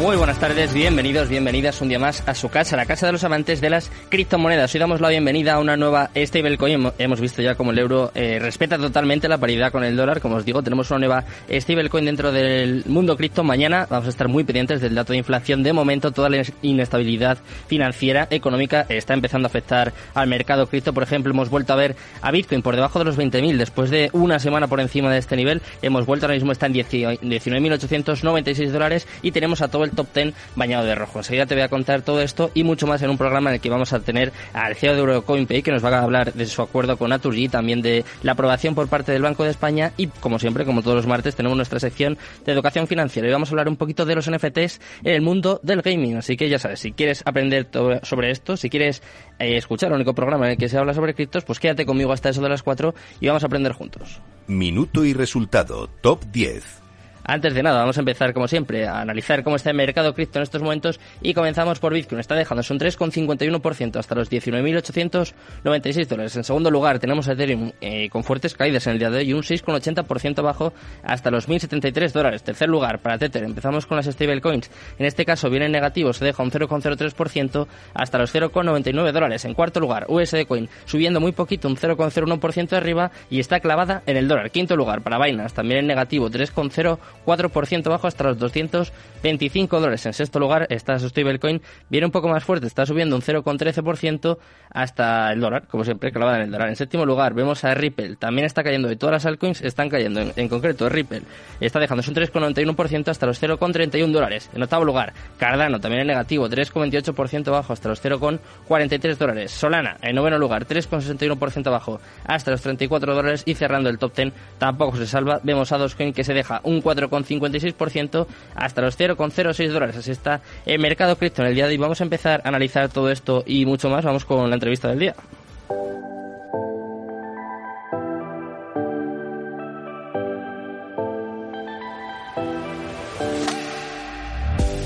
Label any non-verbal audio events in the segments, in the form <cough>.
Muy buenas tardes, bienvenidos, bienvenidas un día más a su casa, la casa de los amantes de las criptomonedas. Hoy damos la bienvenida a una nueva stablecoin. Hemos visto ya como el euro eh, respeta totalmente la paridad con el dólar. Como os digo, tenemos una nueva stablecoin dentro del mundo cripto. Mañana vamos a estar muy pendientes del dato de inflación. De momento, toda la inestabilidad financiera, económica, está empezando a afectar al mercado cripto. Por ejemplo, hemos vuelto a ver a Bitcoin por debajo de los 20.000 después de una semana por encima de este nivel. Hemos vuelto ahora mismo, está en 19.896 dólares y tenemos a todo el top 10 bañado de rojo. Enseguida te voy a contar todo esto y mucho más en un programa en el que vamos a tener al CEO de EurocoinPay que nos va a hablar de su acuerdo con Naturgy, también de la aprobación por parte del Banco de España y como siempre, como todos los martes, tenemos nuestra sección de educación financiera y vamos a hablar un poquito de los NFTs en el mundo del gaming. Así que ya sabes, si quieres aprender sobre esto, si quieres eh, escuchar el único programa en el que se habla sobre criptos, pues quédate conmigo hasta eso de las 4 y vamos a aprender juntos. Minuto y resultado, top 10. Antes de nada, vamos a empezar como siempre a analizar cómo está el mercado cripto en estos momentos y comenzamos por Bitcoin. Está dejándose un 3,51% hasta los 19.896 dólares. En segundo lugar tenemos a Ethereum eh, con fuertes caídas en el día de hoy un 6,80% bajo hasta los 1.073 dólares. Tercer lugar para Tether. Empezamos con las stablecoins. En este caso viene en negativo, se deja un 0,03% hasta los 0,99 dólares. En cuarto lugar, USD Coin subiendo muy poquito, un 0,01% arriba y está clavada en el dólar. Quinto lugar para Binance, también en negativo, 3,0 4% bajo hasta los 225 dólares. En sexto lugar está stablecoin, viene un poco más fuerte, está subiendo un 0,13% hasta el dólar, como siempre, clavada en el dólar. En séptimo lugar vemos a Ripple, también está cayendo, y todas las altcoins están cayendo, en, concreto Ripple está dejándose un 3,91% hasta los 0,31 dólares. En octavo lugar, Cardano, también en negativo, 3,28% bajo hasta los 0,43 dólares. Solana, en noveno lugar, 3,61% bajo hasta los 34 dólares y cerrando el top 10 tampoco se salva. Vemos a Dogecoin que se deja un 4, 0,56% hasta los 0,06 dólares. Así está el mercado cripto en el día de hoy. Vamos a empezar a analizar todo esto y mucho más. Vamos con la entrevista del día.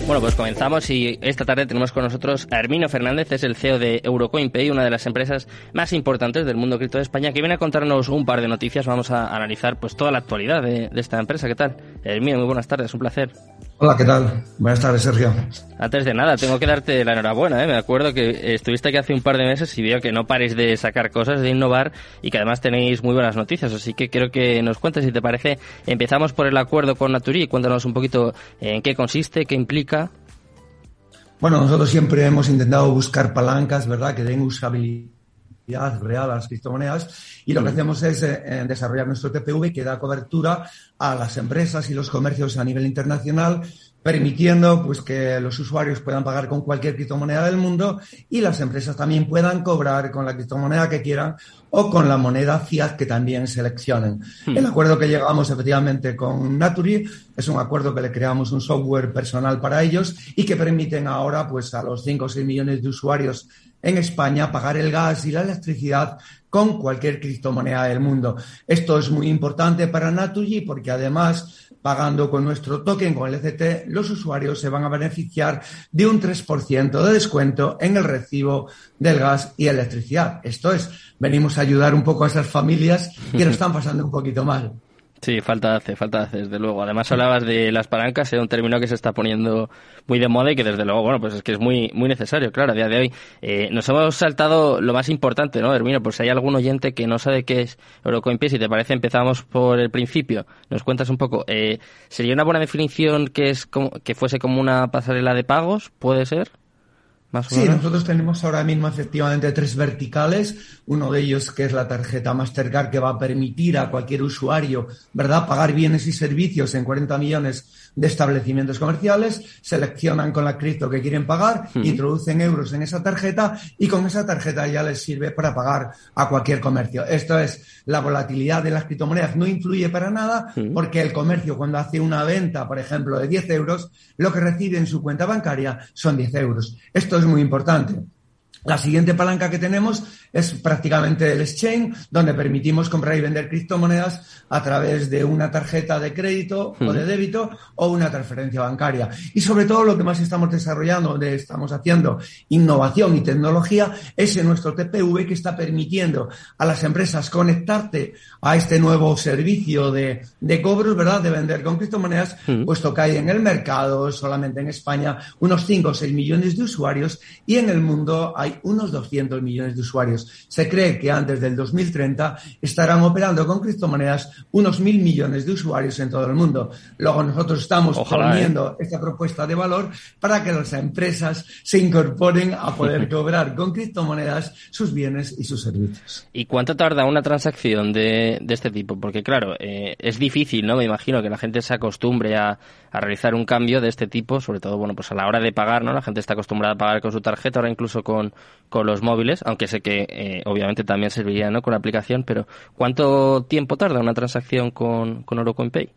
Bueno, pues comenzamos y esta tarde tenemos con nosotros a Hermino Fernández, es el CEO de EurocoinPay, una de las empresas más importantes del mundo cripto de España, que viene a contarnos un par de noticias. Vamos a analizar pues toda la actualidad de, esta empresa. ¿Qué tal? Hermino, muy buenas tardes, un placer. Hola, ¿qué tal? Buenas tardes, Sergio. Antes de nada, tengo que darte la enhorabuena. ¿eh? Me acuerdo que estuviste aquí hace un par de meses y veo que no paréis de sacar cosas, de innovar y que además tenéis muy buenas noticias. Así que quiero que nos cuentes, si te parece, empezamos por el acuerdo con Naturi. Cuéntanos un poquito en qué consiste, qué implica bueno, nosotros siempre hemos intentado buscar palancas, ¿verdad?, que den usabilidad real a las criptomonedas y lo que hacemos es eh, desarrollar nuestro TPV que da cobertura a las empresas y los comercios a nivel internacional permitiendo pues que los usuarios puedan pagar con cualquier criptomoneda del mundo y las empresas también puedan cobrar con la criptomoneda que quieran o con la moneda fiat que también seleccionen. Hmm. El acuerdo que llegamos efectivamente con Naturi es un acuerdo que le creamos un software personal para ellos y que permiten ahora pues a los 5 o 6 millones de usuarios en España pagar el gas y la electricidad con cualquier criptomoneda del mundo. Esto es muy importante para Naturgy porque además, pagando con nuestro token, con el ECT, los usuarios se van a beneficiar de un 3% de descuento en el recibo del gas y electricidad. Esto es, venimos a ayudar un poco a esas familias que lo <laughs> están pasando un poquito mal. Sí, falta hace, falta hace, desde luego. Además hablabas de las palancas, es un término que se está poniendo muy de moda y que desde luego, bueno, pues es que es muy, muy necesario, claro, a día de hoy. Eh, nos hemos saltado lo más importante, ¿no, Hermino? Pues si hay algún oyente que no sabe qué es Eurocoinpay, si te parece, empezamos por el principio. Nos cuentas un poco. Eh, ¿Sería una buena definición que es como, que fuese como una pasarela de pagos? ¿Puede ser? Sí, nosotros tenemos ahora mismo efectivamente tres verticales. Uno de ellos que es la tarjeta Mastercard que va a permitir a cualquier usuario, ¿verdad?, pagar bienes y servicios en 40 millones de establecimientos comerciales, seleccionan con la cripto que quieren pagar, introducen euros en esa tarjeta y con esa tarjeta ya les sirve para pagar a cualquier comercio. Esto es la volatilidad de las criptomonedas no influye para nada porque el comercio cuando hace una venta, por ejemplo, de 10 euros, lo que recibe en su cuenta bancaria son 10 euros. Esto es muy importante. La siguiente palanca que tenemos es prácticamente el exchange, donde permitimos comprar y vender criptomonedas a través de una tarjeta de crédito o de débito o una transferencia bancaria. Y sobre todo lo que más estamos desarrollando, donde estamos haciendo innovación y tecnología, es en nuestro TPV que está permitiendo a las empresas conectarte a este nuevo servicio de, de cobros, ¿verdad? De vender con criptomonedas, puesto que hay en el mercado, solamente en España, unos 5 o 6 millones de usuarios y en el mundo hay unos 200 millones de usuarios. Se cree que antes del 2030 estarán operando con criptomonedas unos mil millones de usuarios en todo el mundo. Luego nosotros estamos poniendo ¿eh? esta propuesta de valor para que las empresas se incorporen a poder <laughs> cobrar con criptomonedas sus bienes y sus servicios. ¿Y cuánto tarda una transacción de, este tipo? Porque claro, eh, es difícil, ¿no? Me imagino que la gente se acostumbre a, a realizar un cambio de este tipo, sobre todo, bueno, pues a la hora de pagar, ¿no? La gente está acostumbrada a pagar con su tarjeta, ahora incluso con, con los móviles, aunque sé que eh, obviamente también serviría ¿no? con la aplicación, pero ¿cuánto tiempo tarda una transacción con, con Orocoinpay?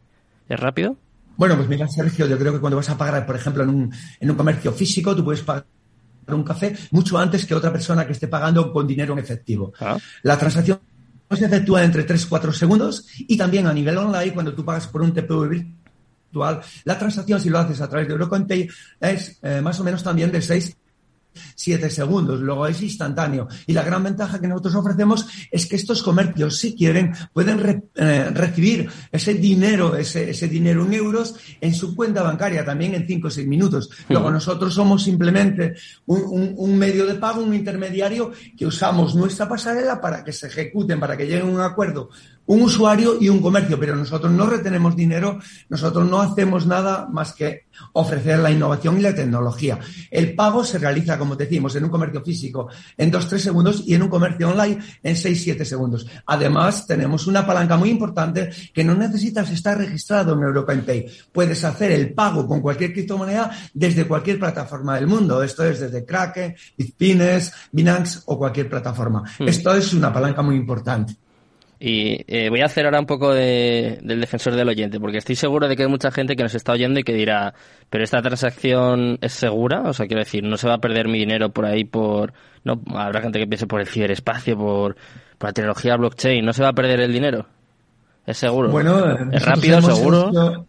¿Es rápido? Bueno, pues mira, Sergio, yo creo que cuando vas a pagar, por ejemplo, en un, en un comercio físico, tú puedes pagar un café mucho antes que otra persona que esté pagando con dinero en efectivo. Ah. La transacción se efectúa entre 3 y 4 segundos y también a nivel online, cuando tú pagas por un TPV virtual, la transacción, si lo haces a través de Orocoinpay, es eh, más o menos también de 6 siete segundos, luego es instantáneo. Y la gran ventaja que nosotros ofrecemos es que estos comercios, si quieren, pueden eh, recibir ese dinero, ese, ese, dinero en euros en su cuenta bancaria también en cinco o seis minutos. Luego nosotros somos simplemente un, un, medio de pago, un intermediario que usamos nuestra pasarela para que se ejecuten, para que lleguen a un acuerdo un usuario y un comercio, pero nosotros no retenemos dinero, nosotros no hacemos nada más que ofrecer la innovación y la tecnología. El pago se realiza, como decimos, en un comercio físico en 2-3 segundos y en un comercio online en 6-7 segundos. Además, tenemos una palanca muy importante que no necesitas estar registrado en European Pay. Puedes hacer el pago con cualquier criptomoneda desde cualquier plataforma del mundo. Esto es desde Kraken, Bitpines, Binance o cualquier plataforma. Hmm. Esto es una palanca muy importante. Y eh, voy a hacer ahora un poco de, del defensor del oyente, porque estoy seguro de que hay mucha gente que nos está oyendo y que dirá, pero esta transacción es segura, o sea, quiero decir, no se va a perder mi dinero por ahí por, no, habrá gente que piense por el ciberespacio, por, por la tecnología blockchain, no se va a perder el dinero. Es seguro. Bueno, es rápido, seguro.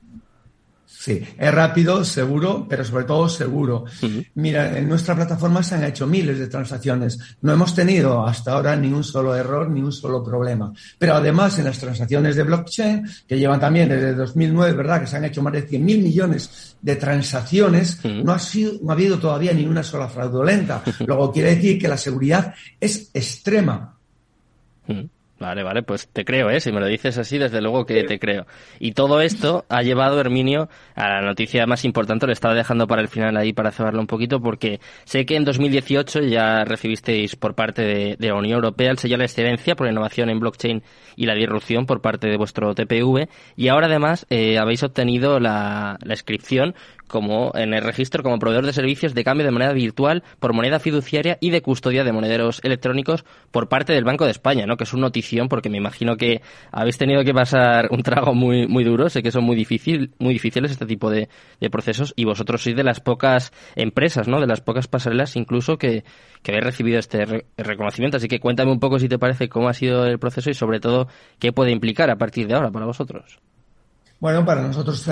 Sí, es rápido, seguro, pero sobre todo seguro. Mira, en nuestra plataforma se han hecho miles de transacciones. No hemos tenido hasta ahora ni un solo error, ni un solo problema. Pero además, en las transacciones de blockchain, que llevan también desde 2009, ¿verdad? Que se han hecho más de 100.000 millones de transacciones, no, ha sido, no ha habido todavía ni una sola fraudulenta. <laughs> Luego quiere decir que la seguridad es extrema. Vale, vale, pues te creo, ¿eh? Si me lo dices así, desde luego que te creo. Y todo esto ha llevado, Herminio, a la noticia más importante, lo estaba dejando para el final ahí para cebarlo un poquito, porque sé que en 2018 ya recibisteis por parte de, la Unión Europea el sello de excelencia por innovación en blockchain y la disrupción por parte de vuestro TPV, y ahora además eh, habéis obtenido la, la inscripción como en el registro como proveedor de servicios de cambio de moneda virtual por moneda fiduciaria y de custodia de monederos electrónicos por parte del Banco de España, ¿no? Que es una notición porque me imagino que habéis tenido que pasar un trago muy muy duro, sé que son muy difícil, muy difíciles este tipo de, procesos y vosotros sois de las pocas empresas, ¿no? De las pocas pasarelas incluso que, que habéis recibido este reconocimiento, así que cuéntame un poco si te parece cómo ha sido el proceso y sobre todo qué puede implicar a partir de ahora para vosotros. Bueno, para nosotros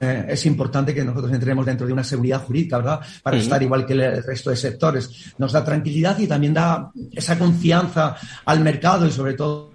eh, es importante que nosotros entremos dentro de una seguridad jurídica, ¿verdad? Para estar igual que el resto de sectores. Nos da tranquilidad y también da esa confianza al mercado y sobre todo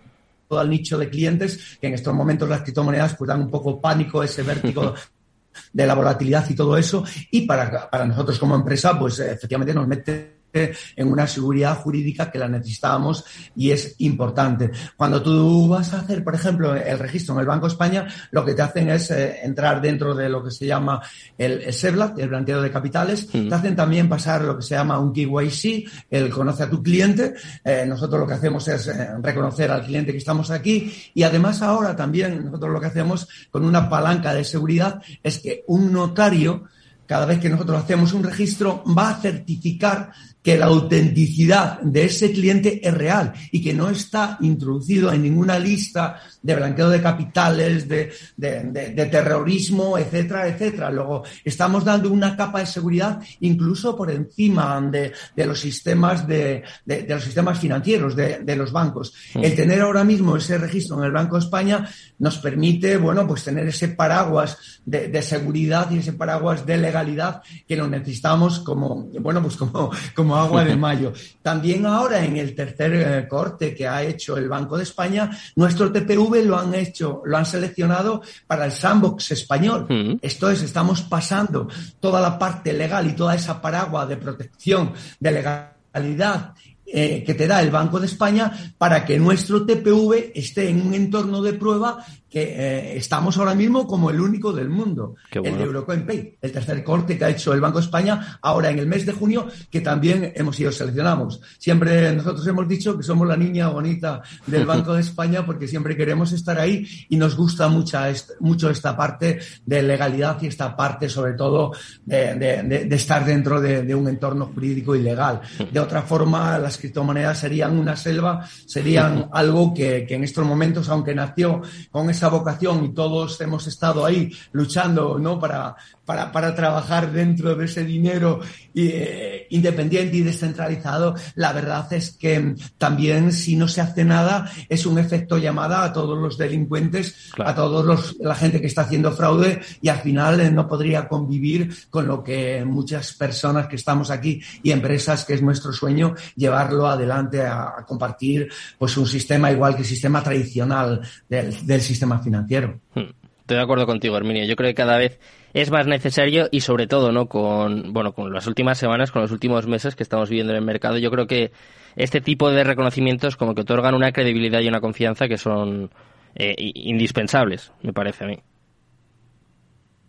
al nicho de clientes que en estos momentos las criptomonedas pues dan un poco pánico, ese vértigo <laughs> de la volatilidad y todo eso. Y para, para nosotros como empresa, pues efectivamente nos mete en una seguridad jurídica que la necesitábamos y es importante. Cuando tú vas a hacer, por ejemplo, el registro en el Banco de España, lo que te hacen es eh, entrar dentro de lo que se llama el, el SEBLAT, el blanqueo de capitales, te hacen también pasar lo que se llama un KYC, el conoce a tu cliente. Eh, nosotros lo que hacemos es eh, reconocer al cliente que estamos aquí y además ahora también nosotros lo que hacemos con una palanca de seguridad es que un notario cada vez que nosotros hacemos un registro, va a certificar que la autenticidad de ese cliente es real y que no está introducido en ninguna lista de blanqueo de capitales, de, de, terrorismo, etcétera, etcétera. Luego, estamos dando una capa de seguridad incluso por encima de, los sistemas de, los sistemas financieros, de, los bancos. Mm. El tener ahora mismo ese registro en el Banco de España nos permite, bueno, pues tener ese paraguas de, seguridad y ese paraguas de legalidad que lo necesitamos como, bueno, pues como, como agua de mayo. También ahora en el tercer eh, corte que ha hecho el Banco de España, nuestro Lo han hecho, lo han seleccionado para el sandbox español. Mm. Esto es, estamos pasando toda la parte legal y toda esa paraguas de protección de legalidad eh, que te da el Banco de España para que nuestro TPV esté en un entorno de prueba que eh, estamos ahora mismo como el único del mundo, el de Eurocoin Pay, el tercer corte que ha hecho el Banco de España ahora en el mes de junio, que también hemos sido seleccionados. Siempre nosotros hemos dicho que somos la niña bonita del <laughs> Banco de España porque siempre queremos estar ahí y nos gusta mucho, mucho esta parte de legalidad y esta parte sobre todo de, estar dentro de, un entorno jurídico y legal. <laughs> De otra forma, las criptomonedas serían una selva, serían <laughs> algo que, que en estos momentos, aunque nació con esa vocación y todos hemos estado ahí luchando, ¿no? Para, para, para trabajar dentro de ese dinero eh, independiente y descentralizado, la verdad es que también si no se hace nada es un efecto llamada a todos los delincuentes, a todos los, la gente que está haciendo fraude y al final eh, no podría convivir con lo que muchas personas que estamos aquí y empresas que es nuestro sueño llevarlo adelante a, compartir pues un sistema igual que el sistema tradicional del, del sistema financiero. Hmm. Estoy de acuerdo contigo, Herminio. Yo creo que cada vez es más necesario y sobre todo, ¿no? Con, bueno, con las últimas semanas, con los últimos meses que estamos viviendo en el mercado, yo creo que este tipo de reconocimientos como que otorgan una credibilidad y una confianza que son eh, indispensables, me parece a mí.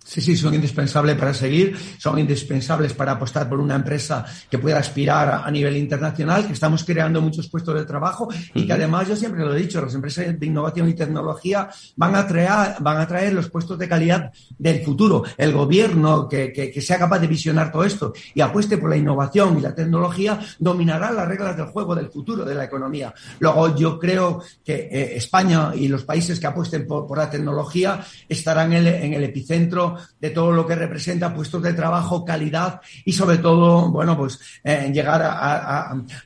Sí, sí, son indispensables para seguir, son indispensables para apostar por una empresa que pueda aspirar a nivel internacional, que estamos creando muchos puestos de trabajo y que además, yo siempre lo he dicho, las empresas de innovación y tecnología van a traer, van a traer los puestos de calidad del futuro. El gobierno que, que, sea capaz de visionar todo esto y apueste por la innovación y la tecnología dominará las reglas del juego del futuro de la economía. Luego, yo creo que eh, España y los países que apuesten por, por la tecnología estarán en el, en el epicentro de todo lo que representa puestos de trabajo, calidad y sobre todo, bueno, pues eh, llegar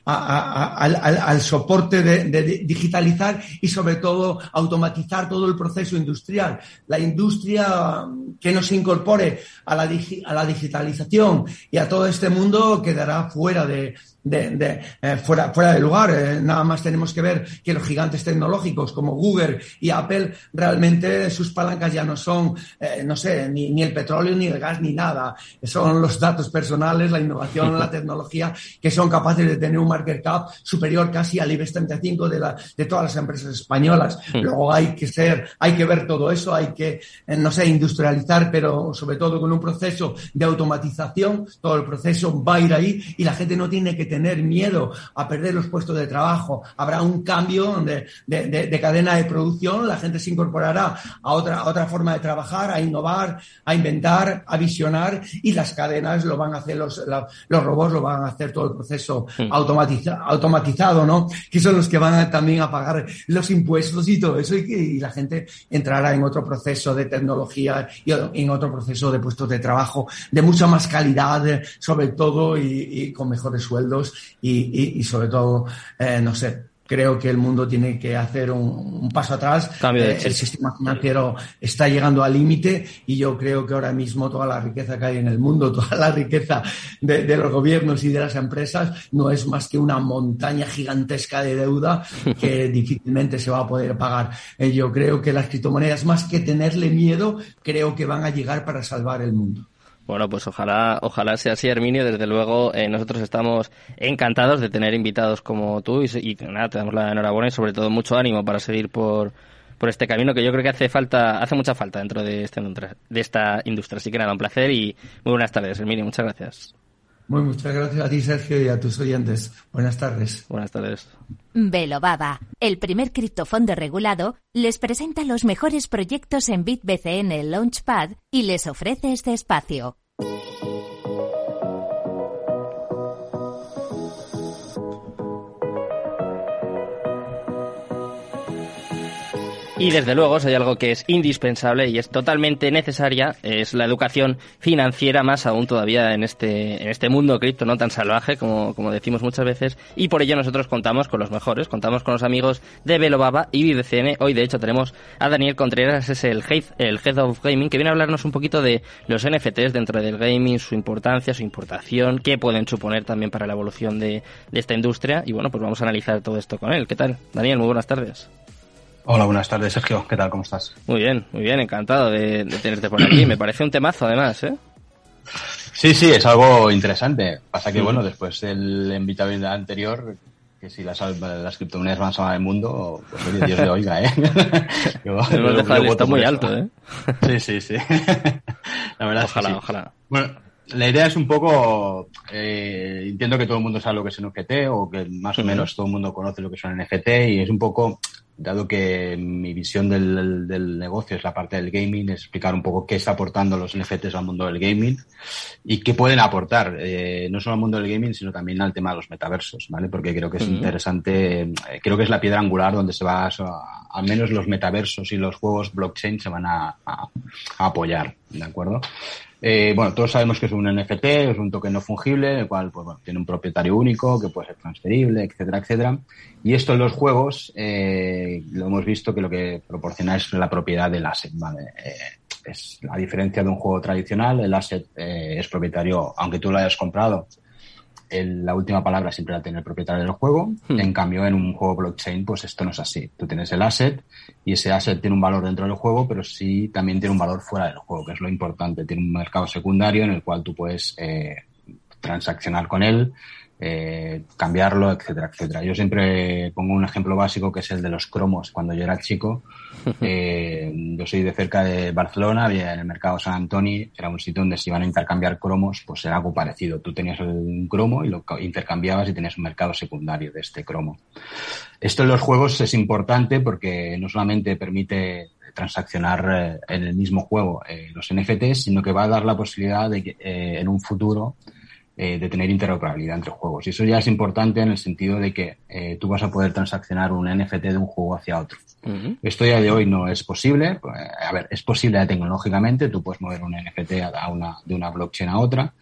al, soporte de, digitalizar y sobre todo automatizar todo el proceso industrial. La industria que no se incorpore a la, a la digitalización y a todo este mundo quedará fuera de, de, eh, fuera, fuera de lugar. Eh, nada más tenemos que ver que los gigantes tecnológicos como Google y Apple realmente sus palancas ya no son, eh, no sé, ni, ni, el petróleo, ni el gas, ni nada. Son los datos personales, la innovación, la <laughs> tecnología, que son capaces de tener un market cap superior casi al IBEX 35 de, la, de todas las empresas españolas. Luego hay que ser, hay que ver todo eso, hay que, no sé, industrializar, pero sobre todo con un proceso de automatización, todo el proceso va a ir ahí y la gente no tiene que tener tener miedo a perder los puestos de trabajo. Habrá un cambio de, de, cadena de producción, la gente se incorporará a otra, otra forma de trabajar, a innovar, a inventar, a visionar y las cadenas lo van a hacer, los, los robots lo van a hacer todo el proceso hmm. automatizado, ¿no? Que son los que van también a pagar los impuestos y todo eso y, y la gente entrará en otro proceso de tecnología y en otro proceso de puestos de trabajo de mucha más calidad, sobre todo, y con mejores sueldos y, sobre todo, eh, no sé, creo que el mundo tiene que hacer un, paso atrás. Eh, el sistema financiero está llegando al límite y yo creo que ahora mismo toda la riqueza que hay en el mundo, <laughs> toda la riqueza de, los gobiernos y de las empresas no es más que una montaña gigantesca de deuda que <laughs> difícilmente se va a poder pagar. Eh, yo creo que las criptomonedas, más que tenerle miedo, creo que van a llegar para salvar el mundo. Bueno, pues ojalá, ojalá sea así, Herminio. Desde luego, eh, nosotros estamos encantados de tener invitados como tú y, y, nada, te damos la enhorabuena y sobre todo mucho ánimo para seguir por, por este camino que yo creo que hace falta, hace mucha falta dentro de industria. De esta industria. Así que nada, un placer y muy buenas tardes, Herminio. Muchas gracias. Muy muchas gracias a ti, Sergio, y a tus oyentes. Buenas tardes. Buenas tardes. Baba, el primer criptofondo regulado, les presenta los mejores proyectos en BitBCN Launchpad y les ofrece este espacio. Y desde luego, si hay algo que es indispensable y es totalmente necesaria, es la educación financiera, más aún todavía en este, en este mundo cripto no tan salvaje, como, como decimos muchas veces. Y por ello nosotros contamos con los mejores, contamos con los amigos de Velobaba y BDCN. Hoy, de hecho, tenemos a Daniel Contreras, es el head, el head of Gaming, que viene a hablarnos un poquito de los NFTs dentro del gaming, su importancia, su importación, qué pueden suponer también para la evolución de, de esta industria. Y bueno, pues vamos a analizar todo esto con él. ¿Qué tal? Daniel, muy buenas tardes. Hola, buenas tardes, Sergio. ¿Qué tal? ¿Cómo estás? Muy bien, muy bien, encantado de, de tenerte por aquí. Me parece un temazo, además, ¿eh? Sí, sí, es algo interesante. Pasa que, bueno, después del invitado anterior, que si las, las criptomonedas van a salvar el mundo, pues oye, Dios le oiga, ¿eh? <laughs> Hemos dejado el listón muy alto, ¿eh? Sí, sí, sí. <laughs> La verdad ojalá, es que sí. ojalá. Bueno, la idea es un poco, eh, entiendo que todo el mundo sabe lo que es un NFT o que más o menos todo el mundo conoce lo que es un NFT y es un poco dado que mi visión del, del, negocio es la parte del gaming, es explicar un poco qué está aportando los NFTs al mundo del gaming y qué pueden aportar, eh, no solo al mundo del gaming, sino también al tema de los metaversos, ¿vale? Porque creo que es uh -huh. interesante, eh, creo que es la piedra angular donde se va, a, al menos los metaversos y los juegos blockchain se van a, a, a apoyar, ¿de acuerdo? Eh, bueno, todos sabemos que es un NFT, es un token no fungible, el cual pues, bueno, tiene un propietario único que puede ser transferible, etcétera, etcétera. Y esto en los juegos eh, lo hemos visto que lo que proporciona es la propiedad del asset. Eh, es a diferencia de un juego tradicional, el asset eh, es propietario, aunque tú lo hayas comprado, el, la última palabra siempre la tiene el propietario del juego. Hmm. En cambio, en un juego blockchain, pues esto no es así. Tú tienes el asset y ese asset tiene un valor dentro del juego, pero sí también tiene un valor fuera del juego, que es lo importante. Tiene un mercado secundario en el cual tú puedes eh, transaccionar con él, eh, cambiarlo, etcétera, etcétera. Yo siempre pongo un ejemplo básico que es el de los cromos. Cuando yo era chico, <laughs> eh, yo soy de cerca de Barcelona, había en el mercado San Antonio, era un sitio donde se iban a intercambiar cromos, pues era algo parecido. Tú tenías un cromo y lo intercambiabas y tenías un mercado secundario de este cromo. Esto en los juegos es importante porque no solamente permite transaccionar eh, en el mismo juego eh, los NFTs, sino que va a dar la posibilidad de que en un futuro eh, de tener interoperabilidad entre juegos. Y eso ya es importante en el sentido de que eh, tú vas a poder transaccionar un NFT de un juego hacia otro. Uh -huh. Esto ya de hoy no es posible. A ver, es posible tecnológicamente, tú puedes mover un NFT a una, de una blockchain a otra,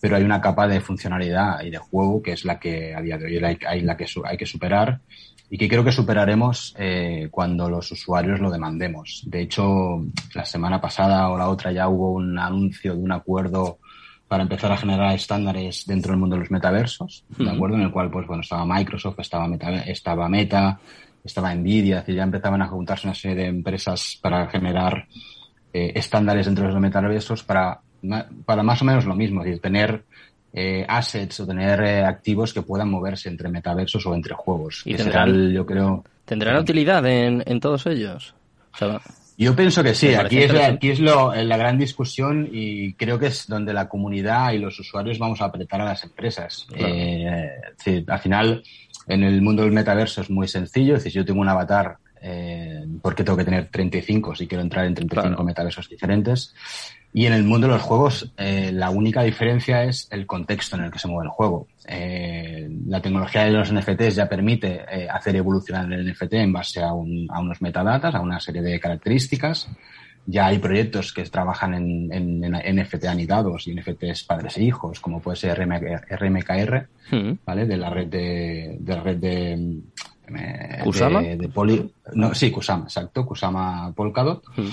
pero hay una capa de funcionalidad y de juego que es la que a día de hoy hay, hay la que hay que superar y que creo que superaremos eh, cuando los usuarios lo demandemos. De hecho, la semana pasada o la otra ya hubo un anuncio de un acuerdo para empezar a generar estándares dentro del mundo de los metaversos, ¿de uh -huh. acuerdo? En el cual, pues bueno, estaba Microsoft, estaba Meta, estaba Meta, estaba Nvidia, es decir, ya empezaban a juntarse una serie de empresas para generar eh, estándares dentro de los metaversos para, para más o menos lo mismo, es decir, tener eh, assets o tener eh, activos que puedan moverse entre metaversos o entre juegos. Y tendrán, será, yo creo, ¿Tendrán utilidad en, en todos ellos? O sea, yo pienso que sí, aquí es, aquí es lo, la gran discusión y creo que es donde la comunidad y los usuarios vamos a apretar a las empresas. Claro. Eh, sí, al final, en el mundo del metaverso es muy sencillo, es decir, yo tengo un avatar, eh, ¿por qué tengo que tener 35 si quiero entrar en 35 claro. metaversos diferentes? Y en el mundo de los juegos, eh, la única diferencia es el contexto en el que se mueve el juego. Eh, la tecnología de los NFTs ya permite eh, hacer evolucionar el NFT en base a, un, a, unos metadatas, a una serie de características. Ya hay proyectos que trabajan en, en, en NFT anidados y NFTs padres e hijos, como puede ser RMKR, mm. ¿vale? De la red de, de la red de, ¿Kusama? De, de Poli, no, sí, Kusama, exacto, Kusama Polkadot. Mm.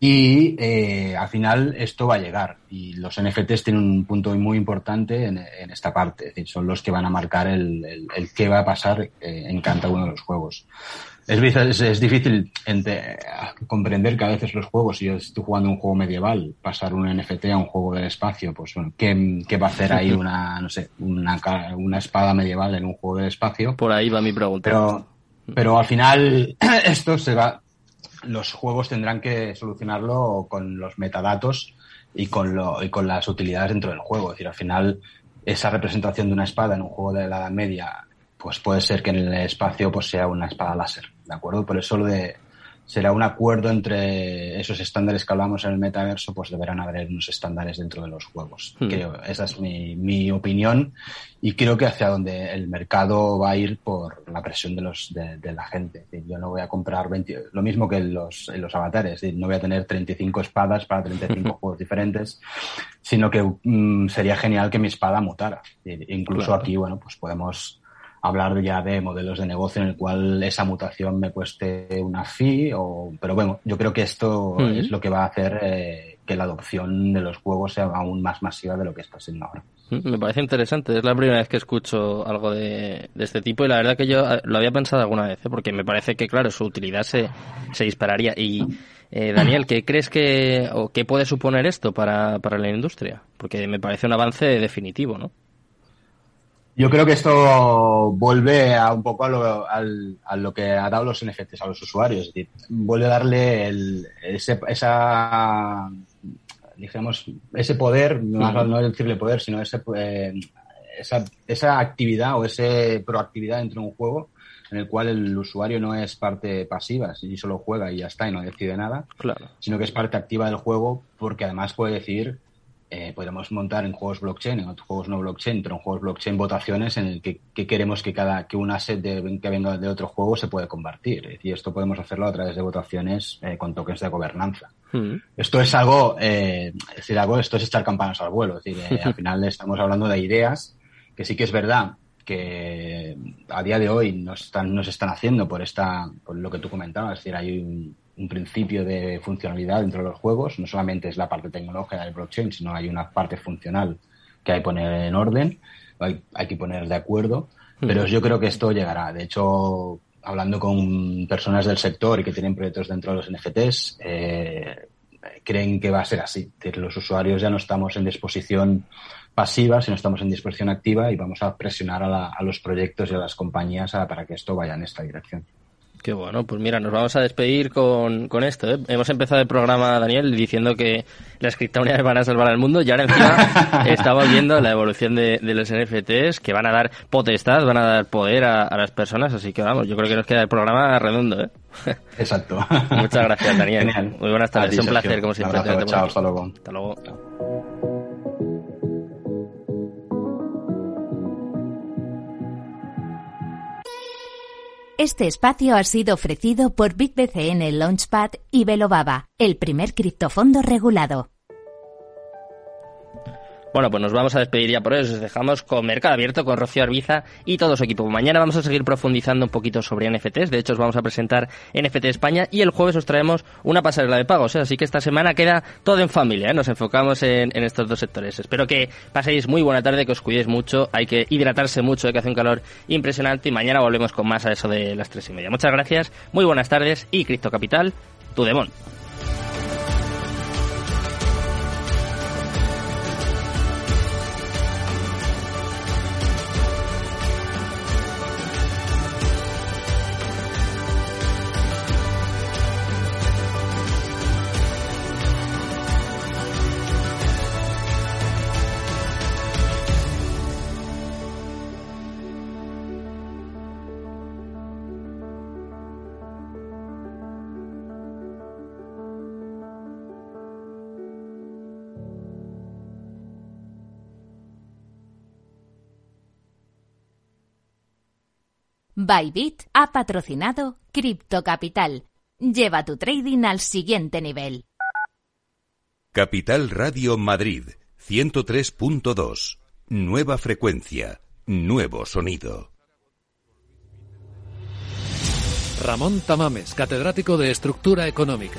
Y eh, al final esto va a llegar y los NFTs tienen un punto muy importante en, en esta parte, es decir, son los que van a marcar el, el, el qué va a pasar eh, en cada uno de los juegos. es, es, difícil comprender que a veces los juegos, si yo estoy jugando un juego medieval, pasar un NFT a un juego del espacio, pues bueno, ¿qué, qué va a hacer ahí una, no sé, una, una espada medieval en un juego del espacio? Por ahí va mi pregunta. Pero, pero al final <clears throat> esto se va, los juegos tendrán que solucionarlo con los metadatos y con, lo, y con las utilidades dentro del juego. Es decir, al final esa representación de una espada en un juego de la Edad Media pues puede ser que en el espacio pues sea una espada láser, ¿de acuerdo? Por eso lo de será un acuerdo entre esos estándares que hablamos en el metaverso, pues deberán haber unos estándares dentro de los juegos. Hmm. Creo, esa es mi, mi, opinión y creo que hacia donde el mercado va a ir por la presión de los de, la gente. Yo no voy a comprar 20, lo mismo que en los, en los avatares, no voy a tener 35 espadas para 35 <laughs> juegos diferentes, sino que mm, sería genial que mi espada mutara. incluso aquí, bueno, pues podemos hablar ya de modelos de negocio en el cual esa mutación me cueste una fee, o, pero bueno, yo creo que esto es lo que va a hacer eh, que la adopción de los juegos sea aún más masiva de lo que está siendo ahora. Me parece interesante, es la primera vez que escucho algo de, este tipo y la verdad que yo eh, lo había pensado alguna vez, ¿eh? porque me parece que, claro, su utilidad se, se dispararía. Y, Daniel, ¿qué crees que, o qué puede suponer esto para, para la industria? Porque me parece un avance definitivo, ¿no? Yo creo que esto vuelve a un poco a lo, a lo que ha dado los NFTs a los usuarios. Es decir, vuelve a darle el, ese, esa, digamos, ese poder, no, no decirle poder, sino ese, eh, esa, esa actividad o esa proactividad dentro de un juego en el cual el usuario no es parte pasiva, si solo juega y ya está y no decide nada, claro. sino que es parte activa del juego porque además puede decir eh, podemos montar en juegos blockchain, en otros juegos no blockchain, pero en juegos blockchain votaciones en el que, queremos que cada que un asset de, que venga de otro juego se puede convertir. Y esto podemos hacerlo a través de votaciones eh, con tokens de gobernanza. Hmm. Esto es algo, eh, es decir, algo, esto es echar campanas al vuelo. Es decir, eh, al <laughs> final estamos hablando de ideas que sí que es verdad que a día de hoy nos están, nos están haciendo por esta, por lo que tú comentabas. Es decir, hay un, un principio de funcionalidad dentro de los juegos. No solamente es la parte tecnológica del blockchain, sino hay una parte funcional que hay que poner en orden, hay, hay que poner de acuerdo. Pero yo creo que esto llegará. De hecho, hablando con personas del sector y que tienen proyectos dentro de los NFTs, eh, creen que va a ser así. Que los usuarios ya no estamos en disposición pasiva, sino estamos en disposición activa y vamos a presionar a, a los proyectos y a las compañías para que esto vaya en esta dirección. Qué bueno, pues mira, nos vamos a despedir con, con esto. ¿eh? Hemos empezado el programa, Daniel, diciendo que las criptomonedas van a salvar al mundo y ahora encima <laughs> estamos viendo la evolución de, los NFTs que van a dar potestad, van a dar poder a, las personas, así que vamos, yo creo que nos queda el programa redondo. ¿eh? <laughs> Exacto. Muchas gracias, Daniel. Muy buenas tardes, es un placer, como siempre. chao, hasta luego. Hasta luego. Este espacio ha sido ofrecido por BitBCN Launchpad y Velobaba, el primer criptofondo regulado. Bueno, pues nos vamos a despedir ya por eso. Os dejamos con Mercado Abierto, con Rocío Arbiza y todo su equipo. Mañana vamos a seguir profundizando un poquito sobre NFTs. De hecho, os vamos a presentar NFT España y el jueves os traemos una pasarela de pagos. ¿eh? Así que esta semana queda todo en familia. ¿eh? Nos enfocamos en, estos dos sectores. Espero que paséis muy buena tarde, que os cuidéis mucho. Hay que hidratarse mucho, que hace un calor impresionante. Y mañana volvemos con más a eso de las tres y media. Muchas gracias, muy buenas tardes y Cristo Capital, tu demon. Bybit ha patrocinado Crypto Capital. Lleva tu trading al siguiente nivel. Capital Radio Madrid 103.2. Nueva frecuencia, nuevo sonido. Ramón Tamames, catedrático de Estructura Económica.